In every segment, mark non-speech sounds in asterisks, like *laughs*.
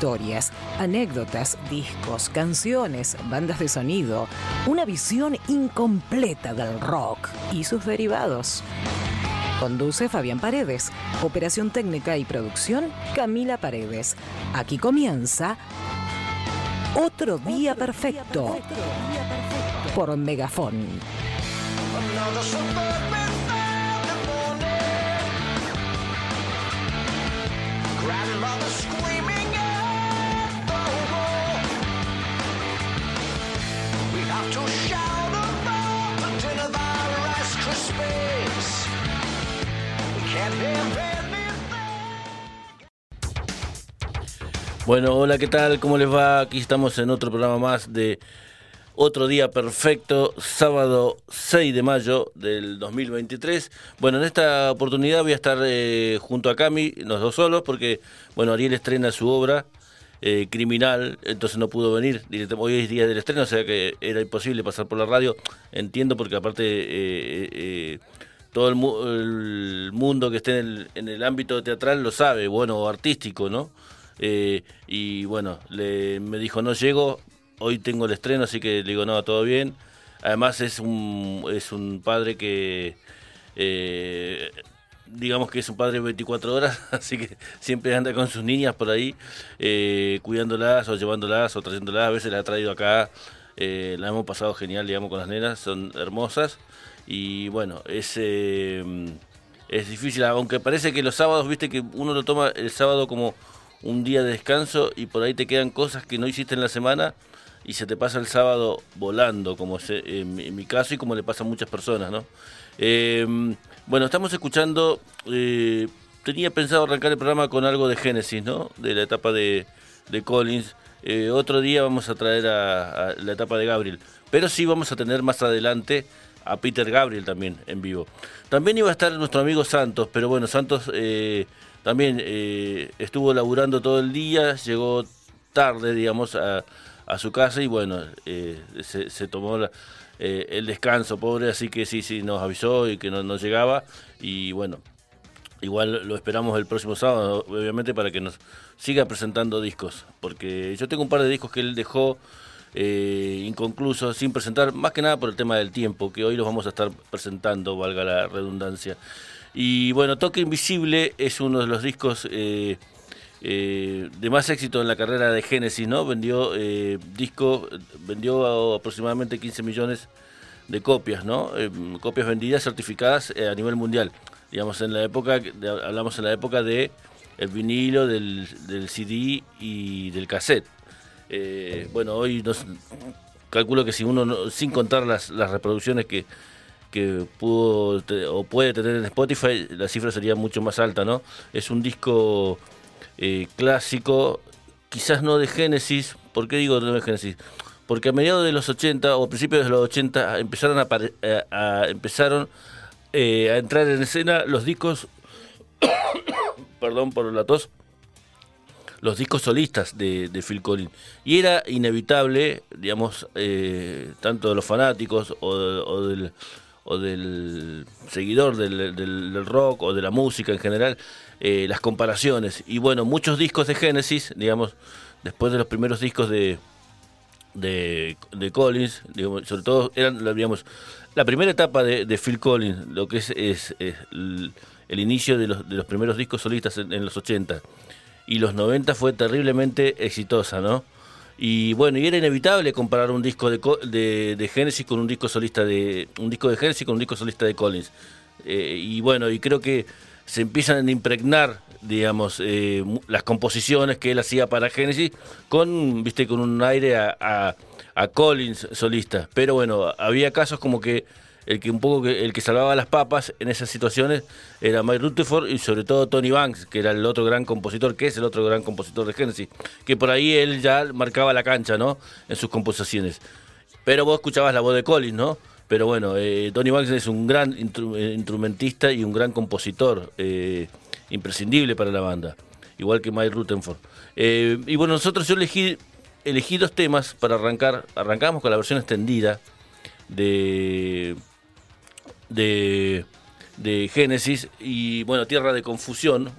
historias, anécdotas, discos, canciones, bandas de sonido, una visión incompleta del rock y sus derivados. Conduce Fabián Paredes. Operación técnica y producción Camila Paredes. Aquí comienza Otro Día Perfecto por Megafón. Bueno, hola, ¿qué tal? ¿Cómo les va? Aquí estamos en otro programa más de Otro Día Perfecto, sábado 6 de mayo del 2023. Bueno, en esta oportunidad voy a estar eh, junto a Cami, los dos solos, porque, bueno, Ariel estrena su obra, eh, Criminal, entonces no pudo venir. Hoy es día del estreno, o sea que era imposible pasar por la radio. Entiendo, porque aparte... Eh, todo el, mundo que esté en el, en el ámbito teatral lo sabe, bueno, artístico, ¿no? Eh, y bueno, le, me dijo, no llego, hoy tengo el estreno, así que le digo, no, todo bien. Además es un, es un padre que, eh, digamos que es un padre 24 horas, *laughs* así que siempre anda con sus niñas por ahí, eh, cuidándolas o llevándolas o trayéndolas. A veces la ha traído acá, la hemos pasado genial, digamos, con las nenas, son hermosas. Y bueno, es, es difícil, aunque parece que los sábados, viste que uno lo toma el sábado como un día de descanso y por ahí te quedan cosas que no hiciste en la semana y se te pasa el sábado volando, como en, mi caso y como le pasa a muchas personas, ¿no? Em, bueno, estamos escuchando, eh, tenía pensado arrancar el programa con algo de Génesis, ¿no? De la etapa de, Collins. Eh, otro día vamos a traer a, la etapa de Gabriel, pero sí vamos a tener más adelante a Peter Gabriel también en vivo. También iba a estar nuestro amigo Santos, pero bueno, Santos... Eh, también eh, estuvo laburando todo el día, llegó tarde, digamos, a, su casa y bueno, eh, se, tomó eh, el descanso, pobre, así que sí, sí, nos avisó y que no, llegaba y bueno, igual lo esperamos el próximo sábado, obviamente, para que nos siga presentando discos, porque yo tengo un par de discos que él dejó inconclusos, sin presentar, más que nada por el tema del tiempo, que hoy los vamos a estar presentando, valga la redundancia. Y bueno, Toque Invisible es uno de los discos eh, eh, de más éxito en la carrera de Genesis, ¿no? Vendió eh, disco, vendió aproximadamente 15 millones de copias, ¿no? copias vendidas, certificadas a nivel mundial. Digamos, en la época, hablamos en la época de el vinilo, del, CD y del cassette. bueno, hoy nos, calculo que si uno, sin contar las reproducciones que que pudo o puede tener en Spotify, la cifra sería mucho más alta, ¿no? Es un disco eh, clásico, quizás no de Génesis, ¿por qué digo no de Génesis? Porque a mediados de los 80 o a principios de los 80 empezaron a, eh, empezaron eh, a entrar en escena los discos, *coughs* perdón por la tos, los discos solistas de, Phil Collins. Y era inevitable, digamos, tanto de los fanáticos o del o del seguidor del, rock o de la música en general, eh, las comparaciones. Y bueno, muchos discos de Genesis, digamos, después de los primeros discos de, de, Collins, sobre todo eran, digamos, la primera etapa de, Phil Collins, lo que es, es, el, inicio de los, de los primeros discos solistas en, en los 80. Y los 90 fue terriblemente exitosa, ¿no? Y bueno, y era inevitable comparar un disco de, de, de Genesis con un disco solista de un disco de Genesis con un disco solista de Collins. Eh, y bueno, y creo que se empiezan a impregnar, digamos, eh, las composiciones que él hacía para Genesis con, viste, con un aire a Collins solista. Pero bueno, había casos como que el que un poco el que salvaba las papas en esas situaciones era Mike Rutherford y sobre todo Tony Banks, que era el otro gran compositor, que es el otro gran compositor de Genesis, que por ahí él ya marcaba la cancha, ¿no? En sus composiciones. Pero vos escuchabas la voz de Collins, ¿no? Pero bueno, eh, Tony Banks es un gran eh, instrumentista y un gran compositor, eh, imprescindible para la banda, igual que Mike Rutherford. y bueno, nosotros yo elegí, elegí dos temas para arrancar. Arrancamos con la versión extendida de de, Génesis y bueno, Tierra de Confusión,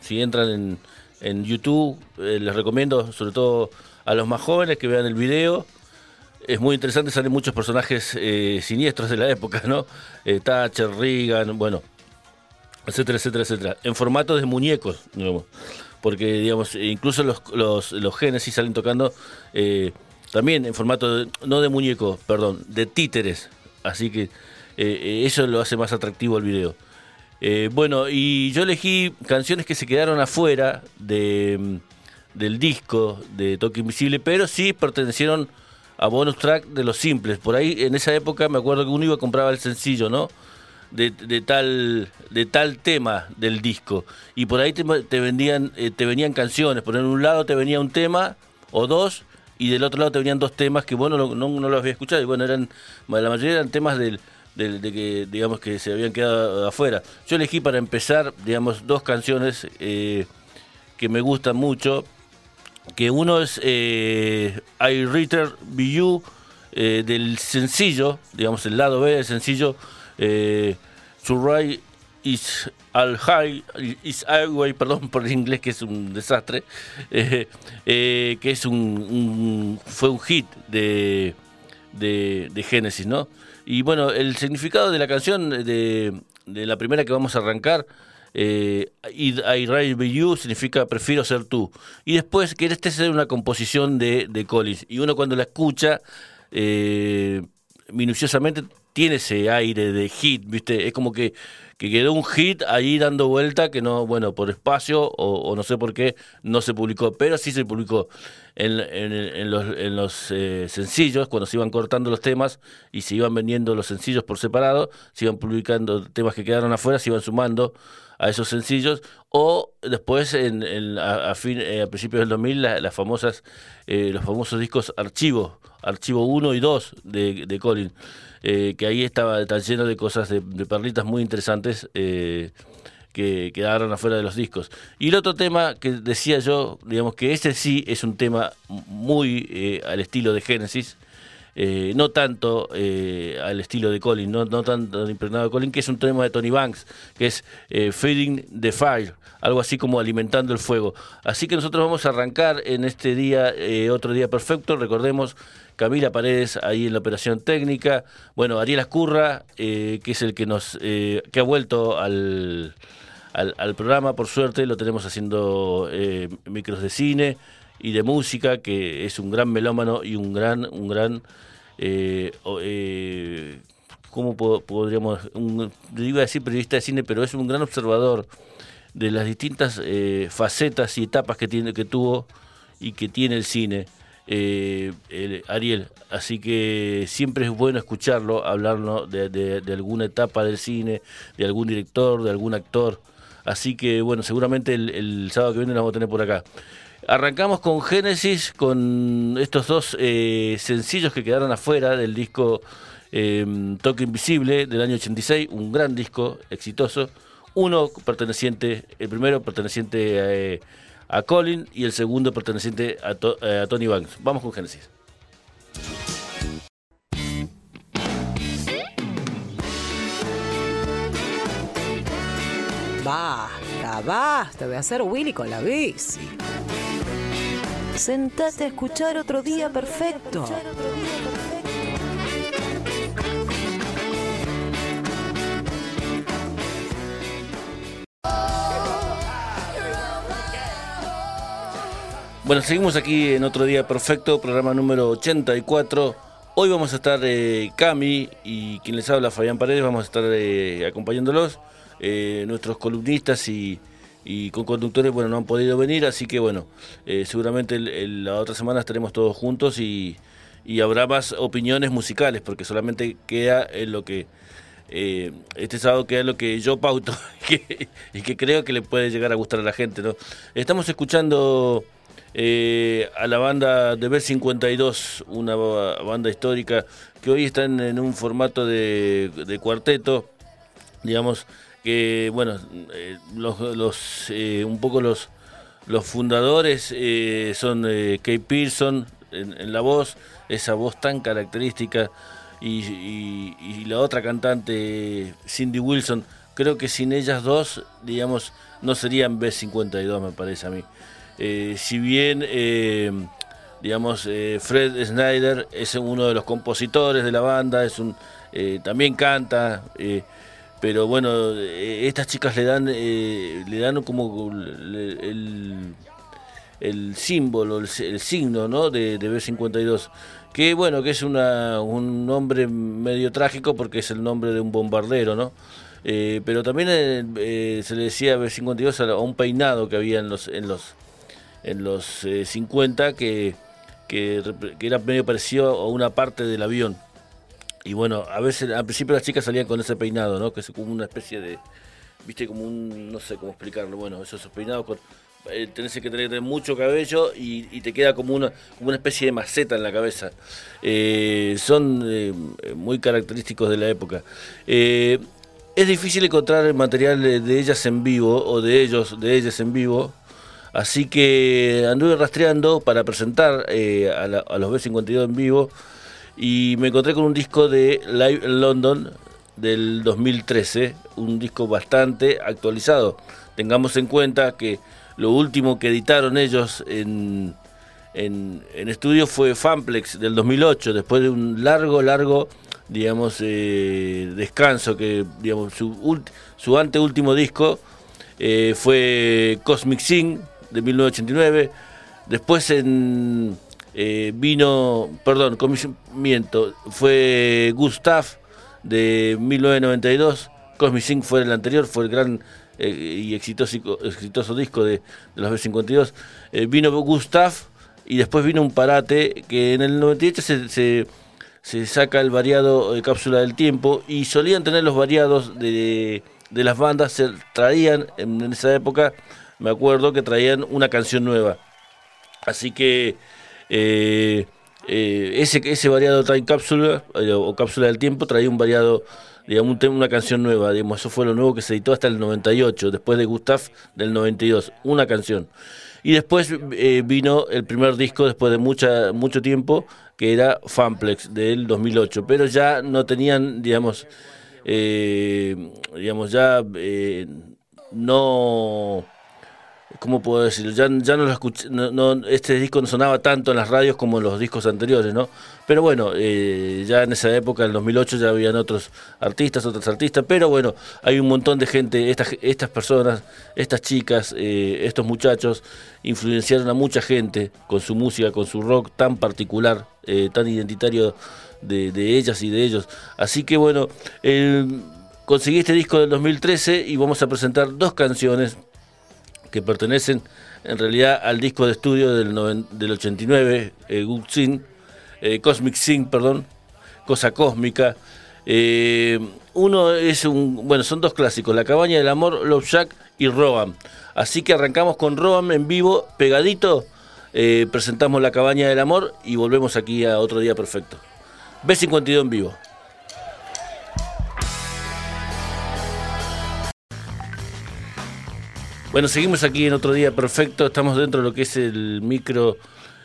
si entran en, en YouTube. Eh, les recomiendo, sobre todo a los más jóvenes, que vean el video. Es muy interesante, salen muchos personajes eh, siniestros de la época, ¿no? Eh, Thatcher, Reagan, bueno, etcétera, etcétera, etcétera. En formato de muñecos, digamos. Porque, digamos, incluso los, los, los Genesis salen tocando también en formato, de, no de muñeco, perdón, de títeres. Así que eso lo hace más atractivo el video. Eh, bueno, y yo elegí canciones que se quedaron afuera de, mm, del disco de Toque Invisible, pero sí pertenecieron a bonus track de los simples. Por ahí, en esa época, me acuerdo que uno iba a comprar el sencillo, ¿no? De, tal de tal tema del disco y por ahí te, vendían eh, te venían canciones por en un lado te venía un tema o dos y del otro lado te venían dos temas que bueno no, no, los había escuchado y bueno eran la mayoría eran temas del de, que digamos que se habían quedado afuera. Yo elegí para empezar, digamos, dos canciones eh, que me gustan mucho. Que uno es eh, I Reader Be You eh, del sencillo, digamos el lado B del sencillo eh, is Al High is Highway, perdón por el inglés que es un desastre, que es un, fue un hit de, de, de Genesis, ¿no? Y bueno, el significado de la canción, de, la primera que vamos a arrancar, eh, I, Rather You significa prefiero ser tú. Y después que este ser una composición de, de Collins. Y uno cuando la escucha eh, minuciosamente tiene ese aire de hit, ¿viste? Es como que, que quedó un hit ahí dando vuelta que no, bueno, por espacio o, no sé por qué no se publicó, pero sí se publicó en, en, los, en los eh, sencillos, cuando se iban cortando los temas y se iban vendiendo los sencillos por separado, se iban publicando temas que quedaron afuera, se iban sumando a esos sencillos, o después en, a, fin, eh, a principios del 2000 las famosas, eh, los famosos discos archivo, archivo 1 y 2 de, de Colin. Eh, que ahí estaba tan lleno de cosas, de, perlitas muy interesantes eh, que quedaron afuera de los discos. Y el otro tema que decía yo, digamos que ese sí es un tema muy eh, al estilo de Genesis, no tanto al estilo de Colin, no, no tanto impregnado de Colin, que es un tema de Tony Banks, que es Feeding the Fire, algo así como alimentando el fuego. Así que nosotros vamos a arrancar en este día, otro día perfecto, recordemos Camila Paredes ahí en la operación técnica, bueno, Ariel Ascurra, eh, que es el que nos eh, que ha vuelto al, al, programa, por suerte, lo tenemos haciendo eh, micros de cine y de música, que es un gran melómano y un gran, un gran ¿cómo podríamos? Un, digo decir periodista de cine, pero es un gran observador de las distintas facetas y etapas que tiene, que tuvo y que tiene el cine eh, Ariel. Así que siempre es bueno escucharlo, hablarnos de, alguna etapa del cine, de algún director, de algún actor. Así que bueno, seguramente el, sábado que viene lo vamos a tener por acá. Arrancamos con Génesis, con estos dos eh, sencillos que quedaron afuera del disco eh, Toque Invisible del año 86, un gran disco exitoso. Uno perteneciente, el primero perteneciente a... Eh, a Colin y el segundo perteneciente a, a Tony Banks. Vamos con Genesis. Basta, basta de hacer Willy con la bici. Sentate a escuchar otro día perfecto. Bueno, seguimos aquí en otro día perfecto, programa número 84. Hoy vamos a estar eh, Cami y quien les habla, Fabián Paredes, vamos a estar eh, acompañándolos. Eh, nuestros columnistas y, y conductores, bueno, no han podido venir, así que bueno, eh, seguramente la otra semana estaremos todos juntos y, y, habrá más opiniones musicales, porque solamente queda en lo que... este sábado queda lo que yo pauto *laughs* y que creo que le puede llegar a gustar a la gente. ¿no? Estamos escuchando eh, a la banda de B52, una banda histórica que hoy está en, un formato de, cuarteto, digamos que, bueno, eh, los, eh, un poco los, los fundadores son Kay Pearson en, la voz, esa voz tan característica, y, la otra cantante, Cindy Wilson, creo que sin ellas dos, digamos, no serían B52, me parece a mí. Eh, si bien, eh, digamos, eh, Fred Snyder es uno de los compositores de la banda, es un también canta, pero bueno, estas chicas le dan, le dan como el, el símbolo, el, signo ¿no? de, de B52 que bueno, que es una, un nombre medio trágico porque es el nombre de un bombardero, ¿no? Eh, pero también eh, eh, se le decía B-52 a, un peinado que había en los en los en los 50 que, que, era medio parecido a una parte del avión. Y bueno, a veces al principio las chicas salían con ese peinado, ¿no? Que es como una especie de, viste, como un, no sé cómo explicarlo, bueno, esos peinados con eh, tenés que tener mucho cabello y, te queda como una, como una especie de maceta en la cabeza. Eh, son eh, muy característicos de la época. es difícil encontrar material de, ellas en vivo o de ellos, de ellas en vivo. Así que anduve rastreando para presentar a, los B52 en vivo y me encontré con un disco de Live London del 2013, un disco bastante actualizado. Tengamos en cuenta que lo último que editaron ellos en, en, estudio fue Fanplex del 2008, después de un largo, largo, digamos, eh, descanso, que, digamos, su, su anteúltimo disco eh, fue Cosmic Sing de 1989, después en, eh, vino, perdón, miento, fue Gustav de 1992, Cosmic Sing fue el anterior, fue el gran eh, y exitoso, exitoso disco de, los B-52, eh, vino Gustav y después vino un parate que en el 98 se, se, saca el variado de cápsula del tiempo y solían tener los variados de, de las bandas, se traían en, esa época, me acuerdo que traían una canción nueva. Así que eh, ese, ese variado Time Cápsula o cápsula del tiempo traía un variado digamos, una canción nueva, digamos, eso fue lo nuevo que se editó hasta el 98, después de Gustav del 92, una canción. Y después eh, vino el primer disco después de mucha, mucho tiempo, que era Fanplex del 2008, pero ya no tenían, digamos, eh, digamos, ya eh, no ¿cómo puedo decirlo? Ya, no lo escuché, no, este disco no sonaba tanto en las radios como en los discos anteriores, ¿no? Pero bueno, eh, ya en esa época, en 2008, ya habían otros artistas, otros artistas, pero bueno, hay un montón de gente, estas, personas, estas chicas, eh, estos muchachos, influenciaron a mucha gente con su música, con su rock tan particular, eh, tan identitario de, de, ellas y de ellos. Así que bueno, conseguí este disco del 2013 y vamos a presentar dos canciones que pertenecen en realidad al disco de estudio del, del 89, eh, eh, Cosmic Sin, perdón, Cosa Cósmica. Eh, uno es un, bueno, son dos clásicos, La Cabaña del Amor, Love Shack y Roam. Así que arrancamos con Roam en vivo, pegadito, presentamos La Cabaña del Amor y volvemos aquí a otro día perfecto. B52 en vivo. Bueno, seguimos aquí en otro día perfecto. Estamos dentro de lo que es el micro,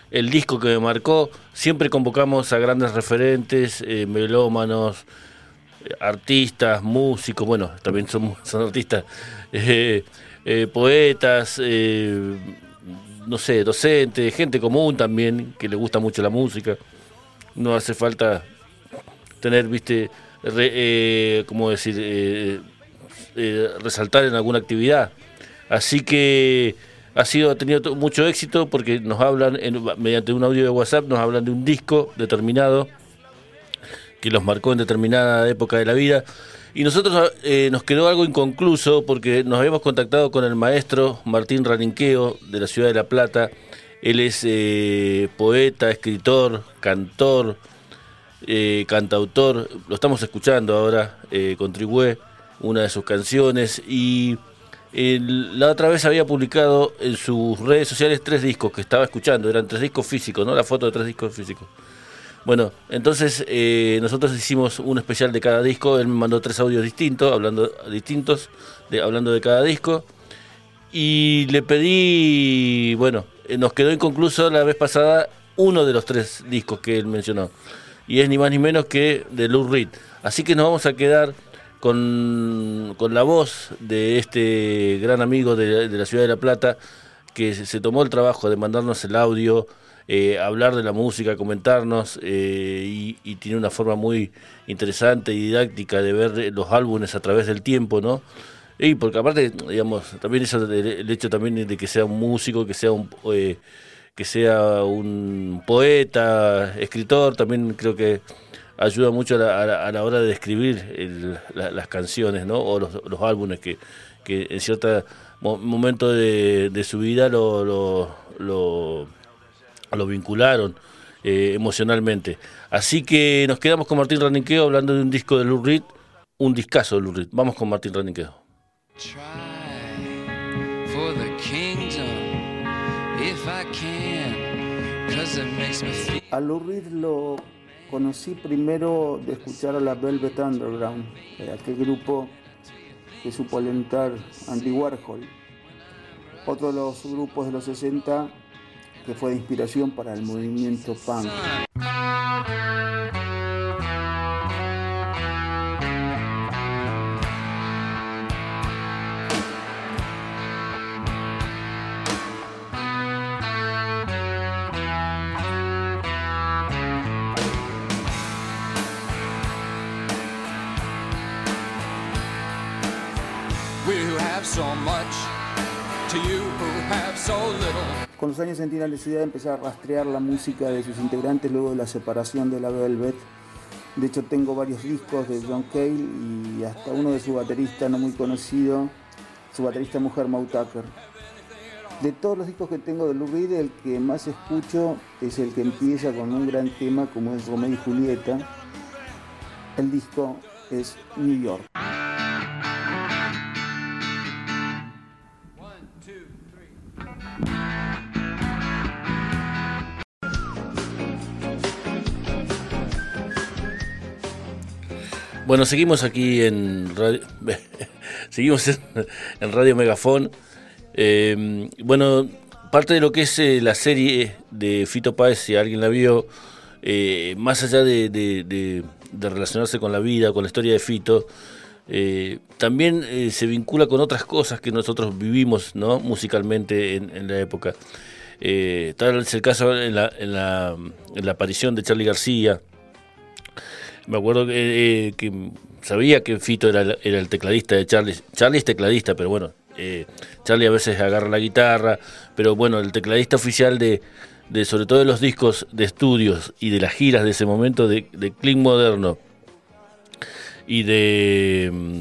el disco que me marcó. Siempre convocamos a grandes referentes, eh, melómanos, eh, artistas, músicos. Bueno, también son, *laughs* son artistas, eh, poetas, no sé, docentes, gente común también que le gusta mucho la música. No hace falta tener, viste, como decir, resaltar en alguna actividad Así que ha sido ha tenido mucho éxito porque nos hablan mediante un audio de WhatsApp nos hablan de un disco determinado que los marcó en determinada época de la vida y nosotros eh, nos quedó algo inconcluso porque nos habíamos contactado con el maestro Martín Raninqueo de la ciudad de La Plata. Él es eh, poeta, escritor, cantor, eh, cantautor. Lo estamos escuchando ahora, contribuye una de sus canciones y la otra vez había publicado en sus redes sociales tres discos que estaba escuchando, eran tres discos físicos, ¿no? La foto de tres discos físicos. Bueno, entonces eh, nosotros hicimos un especial de cada disco, él me mandó tres audios distintos, hablando distintos, de, hablando de cada disco, y le pedí, bueno, eh, nos quedó inconcluso la vez pasada uno de los tres discos que él mencionó, y es ni más ni menos que de Lou Reed. Así que nos vamos a quedar con, la voz de este gran amigo de, la ciudad de La Plata, que se, tomó el trabajo de mandarnos el audio, eh, hablar de la música, comentarnos, eh, y, tiene una forma muy interesante y didáctica de ver los álbumes a través del tiempo, ¿no? Y porque aparte, digamos, también eso, el, hecho también de que sea un músico, que sea un... Eh, que sea un poeta, escritor, también creo que ayuda mucho a la, hora de escribir las canciones, ¿no? O los, álbumes que, que en cierto momento de, su vida lo, lo, lo, vincularon eh, emocionalmente. Así que nos quedamos con Martín Raniqueo hablando de un disco de Lou Reed, un discazo de Lou Reed. Vamos con Martín Raniqueo. A Lou Reed lo conocí primero de escuchar a la Velvet Underground, eh, aquel grupo que supo alentar Andy Warhol. Otro de los grupos de los 60 que fue de inspiración para el movimiento punk. Con los años sentí la necesidad de empezar a rastrear la música de sus integrantes luego de la separación de la Velvet. De hecho tengo varios discos de John Cale y hasta uno de su baterista no muy conocido, su baterista mujer Mau Tucker. De todos los discos que tengo de Lou Reed, el que más escucho es el que empieza con un gran tema como es Romeo y Julieta. El disco es New York. Bueno, seguimos aquí en Radio, *laughs* seguimos en, Radio Megafón. Eh, bueno, parte de lo que es eh, la serie de Fito Páez, si alguien la vio, eh, más allá de, relacionarse con la vida, con la historia de Fito, también se vincula con otras cosas que nosotros vivimos ¿no? musicalmente en, la época. tal es el caso en la, en la aparición de Charlie García, me acuerdo que, eh, que sabía que Fito era, era, el tecladista de Charlie. Charlie es tecladista, pero bueno, eh, Charlie a veces agarra la guitarra, pero bueno, el tecladista oficial de, de sobre todo de los discos de estudios y de las giras de ese momento de, de Clean Moderno y de mm,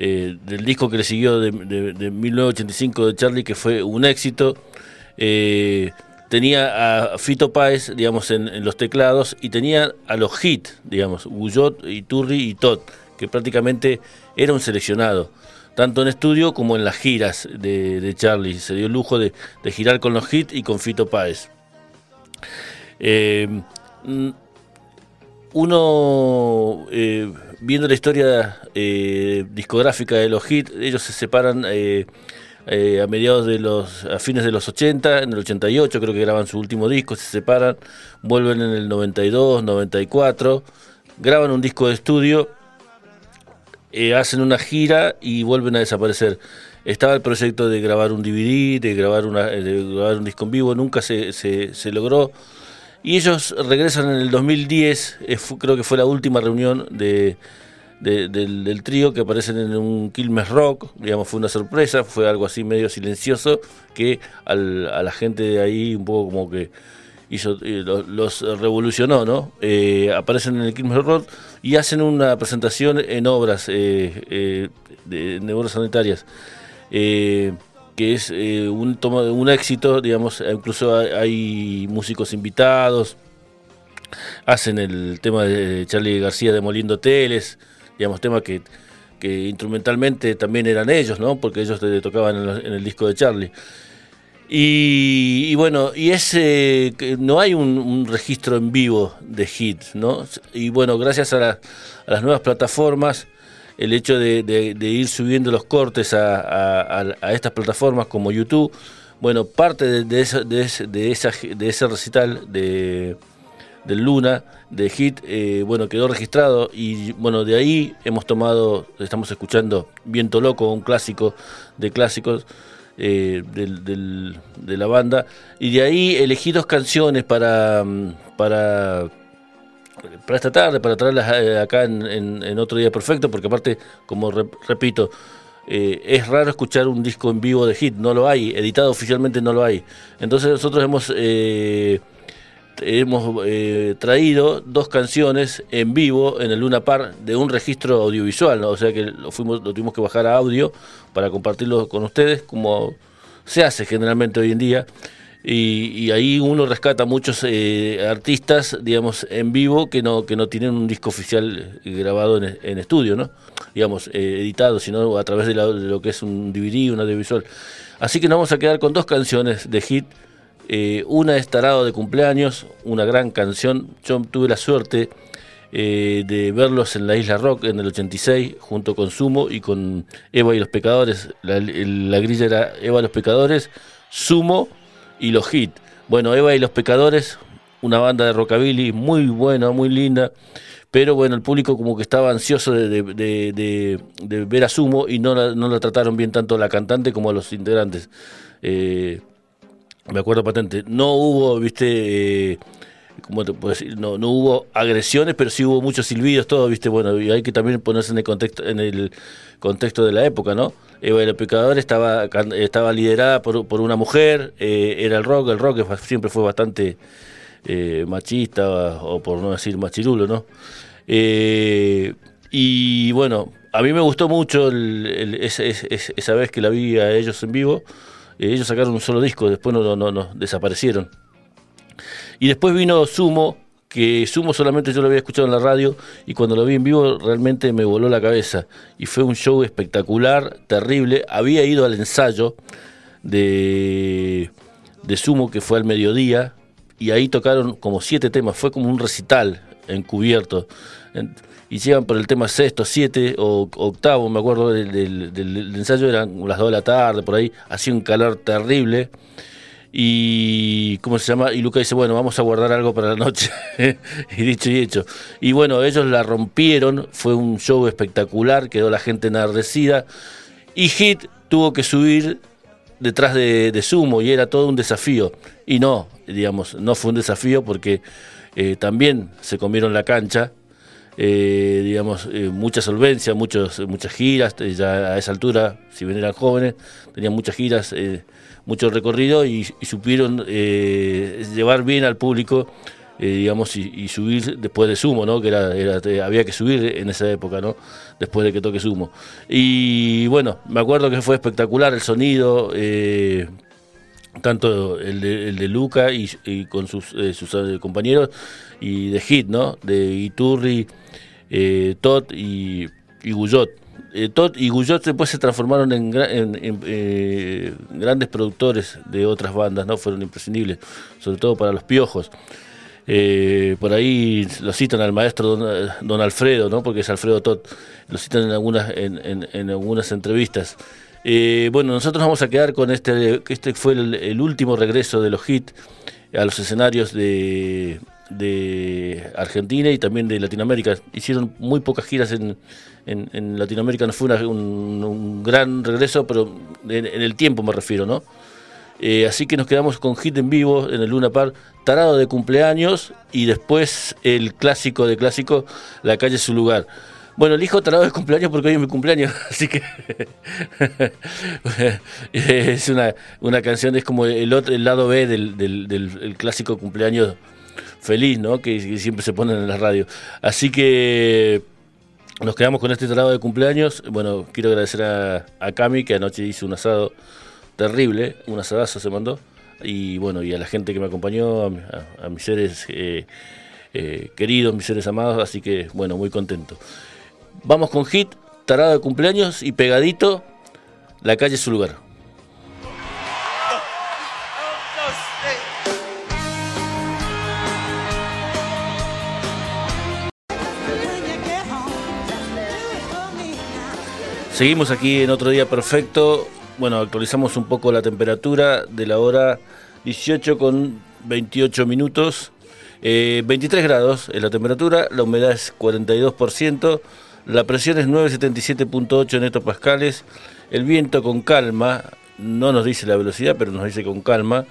eh, del disco que le siguió de, de, 1985 de Charlie, que fue un éxito. Tenía a Fito Páez, digamos, en, los teclados y tenía a los hit, digamos, Guyot, Turri y Todd, que prácticamente era un seleccionado, tanto en estudio como en las giras de, Charlie. Se dio el lujo de, girar con los hits y con Fito Páez. Eh, uno, eh, viendo la historia eh, discográfica de los hits, ellos se separan eh, a mediados de los, a fines de los 80, en el 88 creo que graban su último disco, se separan, vuelven en el 92, 94, graban un disco de estudio, eh, hacen una gira y vuelven a desaparecer. Estaba el proyecto de grabar un DVD, de grabar, una, de grabar un disco en vivo, nunca se, se, logró. Y ellos regresan en el 2010, eh, creo que fue la última reunión de, del, trío que aparecen en un Quilmes Rock, digamos, fue una sorpresa, fue algo así medio silencioso que a la gente de ahí un poco como que hizo, eh, los, revolucionó, ¿no? Eh, aparecen en el Quilmes Rock y hacen una presentación en obras, eh, de, obras sanitarias. que es un, toma, un éxito, digamos, incluso hay músicos invitados, hacen el tema de Charlie García demoliendo teles, digamos, temas que, que instrumentalmente también eran ellos, ¿no? Porque ellos tocaban en, el disco de Charlie. Y, bueno, y ese no hay un, registro en vivo de hits, ¿no? Y bueno, gracias a, las nuevas plataformas, el hecho de, ir subiendo los cortes a, estas plataformas como YouTube, bueno, parte de, esa, de, ese recital de, del Luna, de Hit, eh, bueno, quedó registrado y bueno, de ahí hemos tomado, estamos escuchando Viento Loco, un clásico de clásicos eh, del, de la banda, y de ahí elegí dos canciones para, mm, para, para esta tarde, para traerlas eh, acá en, otro día perfecto, porque aparte, como repito, es raro escuchar un disco en vivo de hit, no lo hay, editado oficialmente no lo hay. Entonces nosotros hemos hemos eh, traído dos canciones en vivo en el Luna Par de un registro audiovisual, o sea que lo, tuvimos que bajar a audio para compartirlo con ustedes, como se hace generalmente hoy en día. Y, ahí uno rescata muchos eh, artistas, digamos, en vivo que no que no tienen un disco oficial grabado en, estudio, ¿no? Digamos, eh, editado, sino a través de, lo que es un DVD, un audiovisual. Así que nos vamos a quedar con dos canciones de hit eh, una es de cumpleaños, una gran canción. Yo tuve la suerte eh, de verlos en la Isla Rock en el 86, junto con Sumo y con Eva y los Pecadores. La, grilla era Eva y los Pecadores, Sumo y los Hit. Bueno, Eva y los Pecadores, una banda de rockabilly muy buena, muy linda. Pero bueno, el público como que estaba ansioso de, ver a Sumo y no la, no la trataron bien tanto a la cantante como a los integrantes. Eh, me acuerdo patente, no hubo, viste, eh, ¿cómo te puedo decir? No, no hubo agresiones, pero sí hubo muchos silbidos, todo, viste, bueno, y hay que también ponerse en el contexto, en el contexto de la época, ¿no? Eva el Pecador estaba, estaba liderada por, por una mujer, eh, era el rock, el rock siempre fue bastante eh, machista, o por no decir machirulo, ¿no? y bueno, a mí me gustó mucho esa vez que la vi a ellos en vivo, ellos sacaron un solo disco, después no, no, no, desaparecieron. Y después vino Sumo, que Sumo solamente yo lo había escuchado en la radio y cuando lo vi en vivo realmente me voló la cabeza. Y fue un show espectacular, terrible. Había ido al ensayo de, de Sumo que fue al mediodía y ahí tocaron como siete temas, fue como un recital encubierto y llegan por el tema sexto, siete o octavo, me acuerdo del, ensayo, eran las dos de la tarde, por ahí, hacía un calor terrible. Y, ¿cómo se llama? Y Luca dice, bueno, vamos a guardar algo para la noche. *laughs* y dicho y hecho. Y bueno, ellos la rompieron, fue un show espectacular, quedó la gente enardecida. Y Hit tuvo que subir detrás de, Sumo y era todo un desafío. Y no, digamos, no fue un desafío porque eh, también se comieron la cancha eh, digamos, eh, mucha solvencia, muchos, muchas giras, eh, ya a esa altura, si bien eran jóvenes, tenían muchas giras, mucho recorrido y, supieron llevar bien al público, digamos, y, subir después de Sumo, ¿no? Que era, había que subir en esa época, ¿no? Después de que toque Sumo. Y bueno, me acuerdo que fue espectacular el sonido, tanto el de, el de Luca y, con sus, sus compañeros y de Hit, ¿no? De Iturri, eh, Todd y, y Guyot. Eh, Todd y Guyot después se transformaron en, eh, grandes productores de otras bandas, ¿no? Fueron imprescindibles, sobre todo para los piojos. Eh, por ahí lo citan al maestro don, Alfredo, ¿no? porque es Alfredo Todd, lo citan en algunas, en, algunas entrevistas. Bueno, nosotros vamos a quedar con este, este fue el, último regreso de los hits a los escenarios de, Argentina y también de Latinoamérica. Hicieron muy pocas giras en, en, Latinoamérica, no fue un, gran regreso, pero en, el tiempo me refiero, ¿no? Eh, así que nos quedamos con hit en vivo en el Luna Park, Tarado de cumpleaños y después el clásico de clásico, La calle es su lugar. Bueno, elijo Tarado de cumpleaños porque hoy es mi cumpleaños, *laughs* así que *laughs* es una, una canción, es como el, otro, el lado B del, del, clásico cumpleaños feliz, ¿no? Que, siempre se ponen en la radio. Así que nos quedamos con este trabajo de cumpleaños. Bueno, quiero agradecer a, a Cami, que anoche hizo un asado terrible, un asadazo se mandó. Y bueno, y a la gente que me acompañó, a, mis seres eh, eh, queridos, mis seres amados, así que bueno, muy contento. Vamos con hit, tarado de cumpleaños y pegadito, la calle es su lugar. Seguimos aquí en otro día perfecto. Bueno, actualizamos un poco la temperatura de la hora 18 con 28 minutos. 23 grados en la temperatura, la humedad es 42%, la presión es 977.8 en hectopascales, el viento con calma, no nos dice la velocidad, pero nos dice con calma,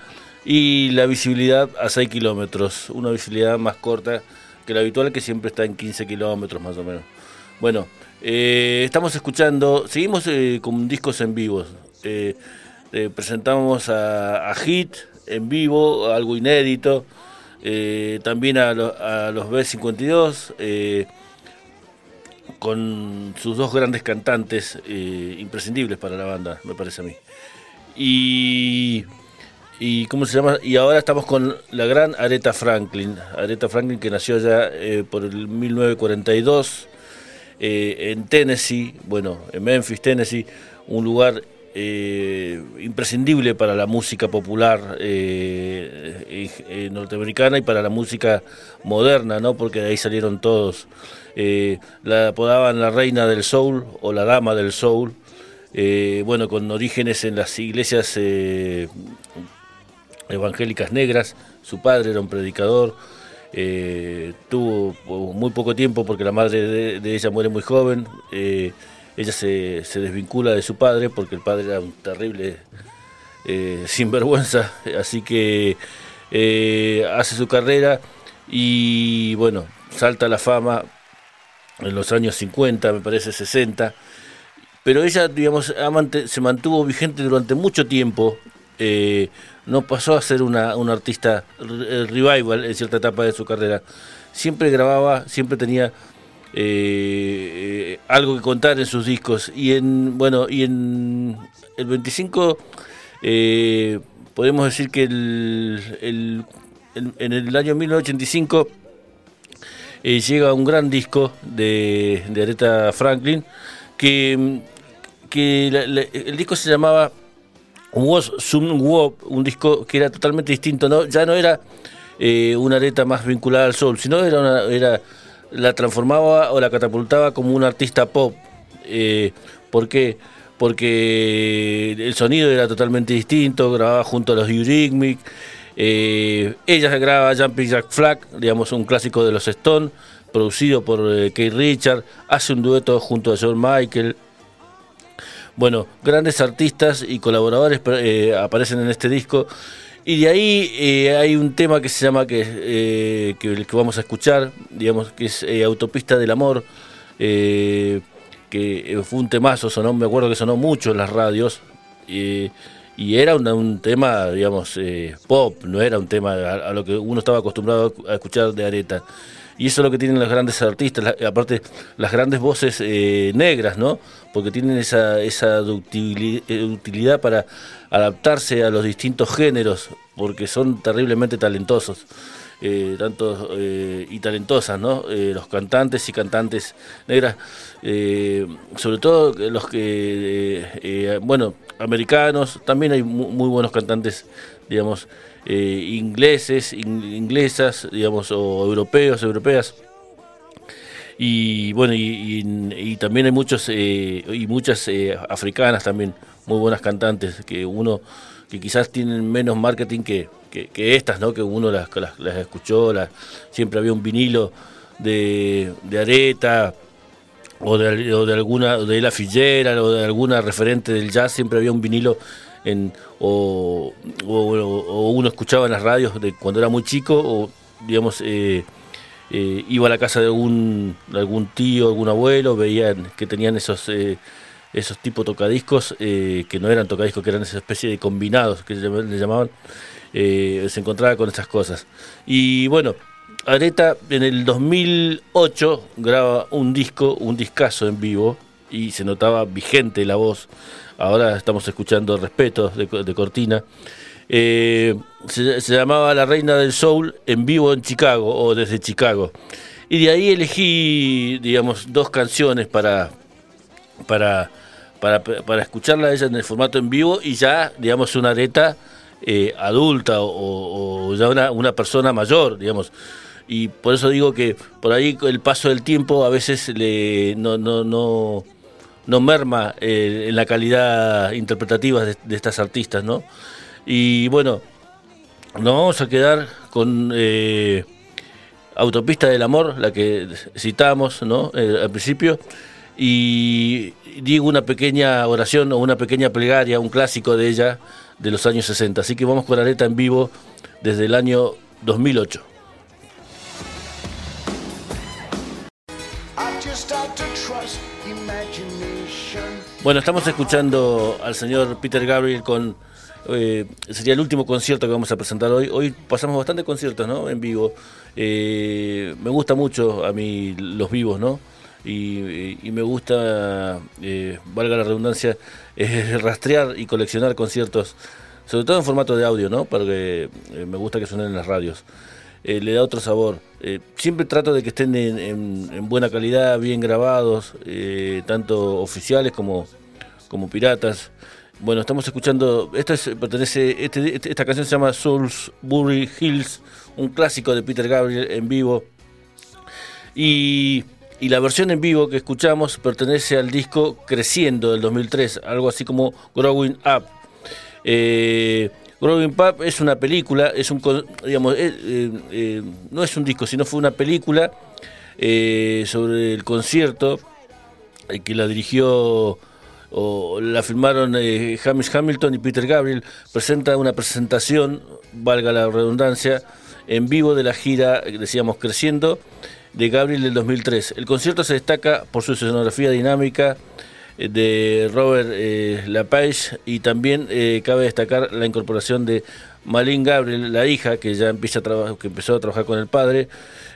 y la visibilidad a 6 kilómetros, una visibilidad más corta que la habitual que siempre está en 15 kilómetros más o menos. Bueno, eh, estamos escuchando, seguimos eh, con discos en vivo. Eh, presentamos a, Hit en vivo, algo inédito. también a, a los B52 con sus dos grandes cantantes imprescindibles para la banda, me parece a mí. Y y cómo se llama y ahora estamos con la gran Aretha Franklin. Aretha Franklin que nació ya eh, por el 1942 eh, en Tennessee bueno en Memphis Tennessee un lugar eh, imprescindible para la música popular norteamericana y para la música moderna no porque de ahí salieron todos la apodaban la reina del soul o la dama del soul. Bueno, con orígenes en las iglesias evangélicas negras, su padre era un predicador, eh, tuvo muy poco tiempo porque la madre de, ella muere muy joven, eh, ella se, desvincula de su padre porque el padre era un terrible eh, *laughs* sinvergüenza, así que hace su carrera y bueno, salta a la fama en los años 50, me parece 60, pero ella, digamos, se mantuvo vigente durante mucho tiempo, no pasó a ser una, artista revival en cierta etapa de su carrera. Siempre grababa, siempre tenía eh, algo que contar en sus discos. Y en, bueno, y en el 25 eh, podemos decir que el, en el año 1985 llega un gran disco de, de Aretha Franklin que, que el disco se llamaba Was Some Wop, un disco que era totalmente distinto, ya no era eh, una areta más vinculada al soul, sino era, era la transformaba o la catapultaba como un artista pop. Eh, ¿Por qué? Porque el sonido era totalmente distinto, grababa junto a los Eurythmics, eh, ella graba Jumping Jack Flag, digamos un clásico de los Stones, producido por eh, Keith Richard, hace un dueto junto a John Michael, bueno, grandes artistas y colaboradores eh, aparecen en este disco. Y de ahí eh, hay un tema que se llama, que, eh, que, que, vamos a escuchar, digamos, que es Autopista del Amor, que fue un temazo, sonó, me acuerdo que sonó mucho en las radios, y era un tema, digamos, pop, no era un tema a, a, lo que uno estaba acostumbrado a escuchar de Areta. Y eso es lo que tienen los grandes artistas, aparte las grandes voces eh, negras, ¿no? Porque tienen esa, esa eh, utilidad para adaptarse a los distintos géneros, porque son terriblemente talentosos. Eh, tanto y talentosas, ¿no? los cantantes y cantantes negras, sobre todo los que, bueno, americanos, también hay muy buenos cantantes, digamos, eh, ingleses, inglesas, digamos, o europeos, europeas. Y bueno, y, también hay muchos eh, y muchas eh, africanas también, muy buenas cantantes, que uno que quizás tienen menos marketing que, que, estas, ¿no? Que uno las, las, escuchó, siempre había un vinilo de, de Areta, o de, o de alguna de la Fillera o de alguna referente del jazz siempre había un vinilo o, uno escuchaba en las radios de cuando era muy chico o digamos eh, eh, iba a la casa de algún, algún tío, algún abuelo, veían que tenían esos eh, esos tipos tocadiscos que no eran tocadiscos, que eran esa especie de combinados que le llamaban, se encontraba con estas cosas. Y bueno, Areta en el 2008 graba un disco, un discazo en vivo y se notaba vigente la voz ahora estamos escuchando Respetos de, Cortina. Eh, se, llamaba La Reina del Soul en vivo en Chicago o desde Chicago. Y de ahí elegí, digamos, dos canciones para, para, para, escucharla ella en el formato en vivo y ya, digamos, una areta eh, adulta o, ya una, una persona mayor, digamos y por eso digo que por ahí el paso del tiempo a veces le, no, no, no, no merma eh, en la calidad interpretativa de, estas artistas, ¿no? Y bueno, nos vamos a quedar con, eh, Autopista del Amor, la que citamos ¿no? Al principio, y digo una pequeña oración o una pequeña plegaria, un clásico de ella de los años 60. Así que vamos con Areta en vivo desde el año 2008. Bueno, estamos escuchando al señor Peter Gabriel con... Eh, sería el último concierto que vamos a presentar hoy. Hoy pasamos bastantes conciertos, ¿no? En vivo. Eh, me gusta mucho a mí los vivos, ¿no? Y, me gusta, eh, valga la redundancia, *laughs* rastrear y coleccionar conciertos, sobre todo en formato de audio, ¿no? Porque me gusta que suenen en las radios. le da otro sabor. siempre trato de que estén en buena calidad, bien grabados, tanto oficiales como, como piratas. Bueno, estamos escuchando, esta pertenece, este, este, esta canción se llama Soulsbury Hills, un clásico de Peter Gabriel en vivo. Y, la versión en vivo que escuchamos pertenece al disco Creciendo del 2003, algo así como Growing Up. Eh, Growing Up es una película, es un, digamos, eh, eh, no es un disco, sino fue una película sobre el concierto que la dirigió o la filmaron Hamish Hamilton y Peter Gabriel, presenta una presentación, valga la redundancia, en vivo de la gira, decíamos, Creciendo, de Gabriel del 2003. El concierto se destaca por su escenografía dinámica eh, de Robert eh, Lapage y también eh, cabe destacar la incorporación de Malin Gabriel, la hija, que ya a que empezó a trabajar con el padre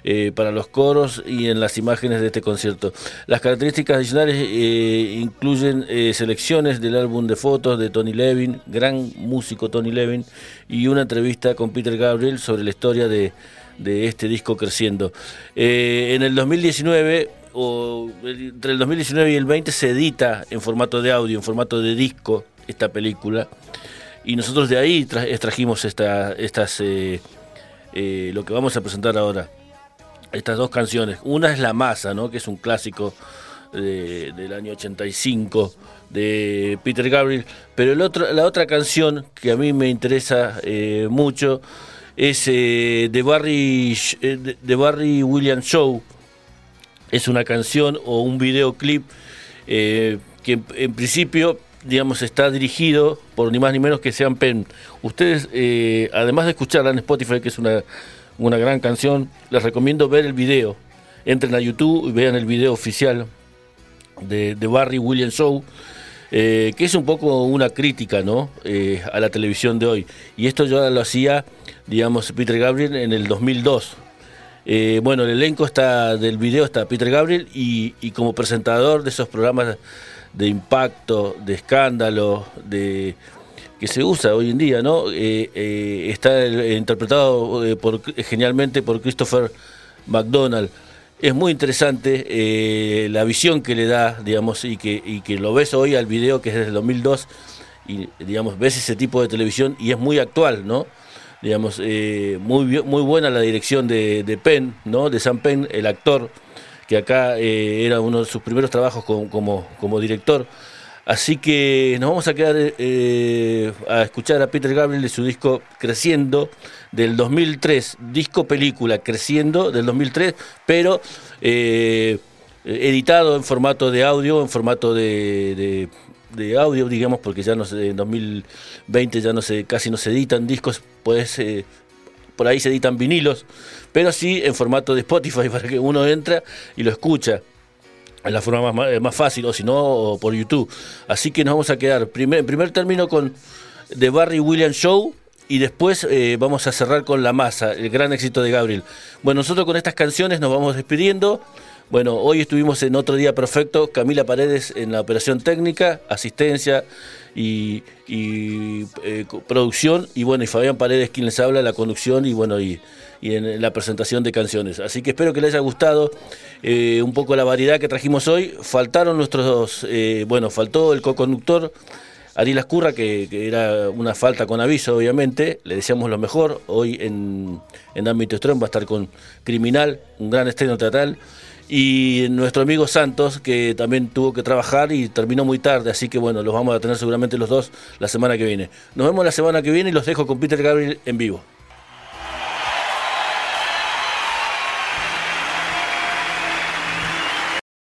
eh, para los coros y en las imágenes de este concierto. Las características adicionales incluyen selecciones del álbum de fotos de Tony Levin, gran músico Tony Levin, y una entrevista con Peter Gabriel sobre la historia de, de este disco creciendo. en el 2019 o entre el 2019 y el 20 se edita en formato de audio, en formato de disco, esta película y nosotros de ahí extrajimos esta, estas, eh, eh, lo que vamos a presentar ahora, estas dos canciones. Una es La Masa, ¿no? que es un clásico del año 85 de Peter Gabriel, pero el otro, la otra canción que a mí me interesa eh, mucho es de, Barry, de Barry Show. Es una canción o un videoclip que en principio digamos, está dirigido por ni más ni menos que Sean Penn. Ustedes, eh, además de escucharla en Spotify, que es una, una gran canción, les recomiendo ver el video. Entren a YouTube y vean el video oficial de, Barry Williams Show, eh, que es un poco una crítica ¿no? Eh, a la televisión de hoy. Y esto yo lo hacía, digamos, Peter Gabriel en el 2002. bueno, el elenco está del video está Peter Gabriel y, como presentador de esos programas de impacto, de escándalo, de que se usa hoy en día, ¿no? Eh, eh, está interpretado eh, por, genialmente por Christopher McDonald. Es muy interesante la visión que le da, digamos, y que, y que lo ves hoy al video que es desde el 2002 y, digamos, ves ese tipo de televisión y es muy actual, ¿no? Digamos, muy, muy buena la dirección de, de Penn, ¿no? De Sam Penn, el actor que acá eh, era uno de sus primeros trabajos como, como, director. Así que nos vamos a quedar eh, a escuchar a Peter Gabriel de su disco Creciendo del 2003, disco película Creciendo del 2003, pero eh, editado en formato de audio, en formato de, audio, digamos, porque ya no sé, en 2020 ya no se, casi no se editan discos, pues por ahí se editan vinilos, pero sí en formato de Spotify *laughs* para que uno entra y lo escucha. En la forma más, más fácil, o si no, por YouTube. Así que nos vamos a quedar primer, en primer término con The Barry Williams Show, y después eh, vamos a cerrar con La Masa, el gran éxito de Gabriel. Bueno, nosotros con estas canciones nos vamos despidiendo. Bueno, hoy estuvimos en otro día perfecto, Camila Paredes en la operación técnica, asistencia, y, eh, producción, y bueno, y Fabián Paredes quien les habla, la conducción y bueno, y, en la presentación de canciones. Así que espero que les haya gustado eh, un poco la variedad que trajimos hoy. Faltaron nuestros, eh, bueno, faltó el co-conductor. Ariel Ascurra, que, era una falta con aviso, obviamente, le deseamos lo mejor. Hoy en, en ámbito extremo va a estar con Criminal, un gran estreno teatral y nuestro amigo Santos, que también tuvo que trabajar y terminó muy tarde, así que bueno, los vamos a tener seguramente los dos la semana que viene. Nos vemos la semana que viene y los dejo con Peter Gabriel en vivo.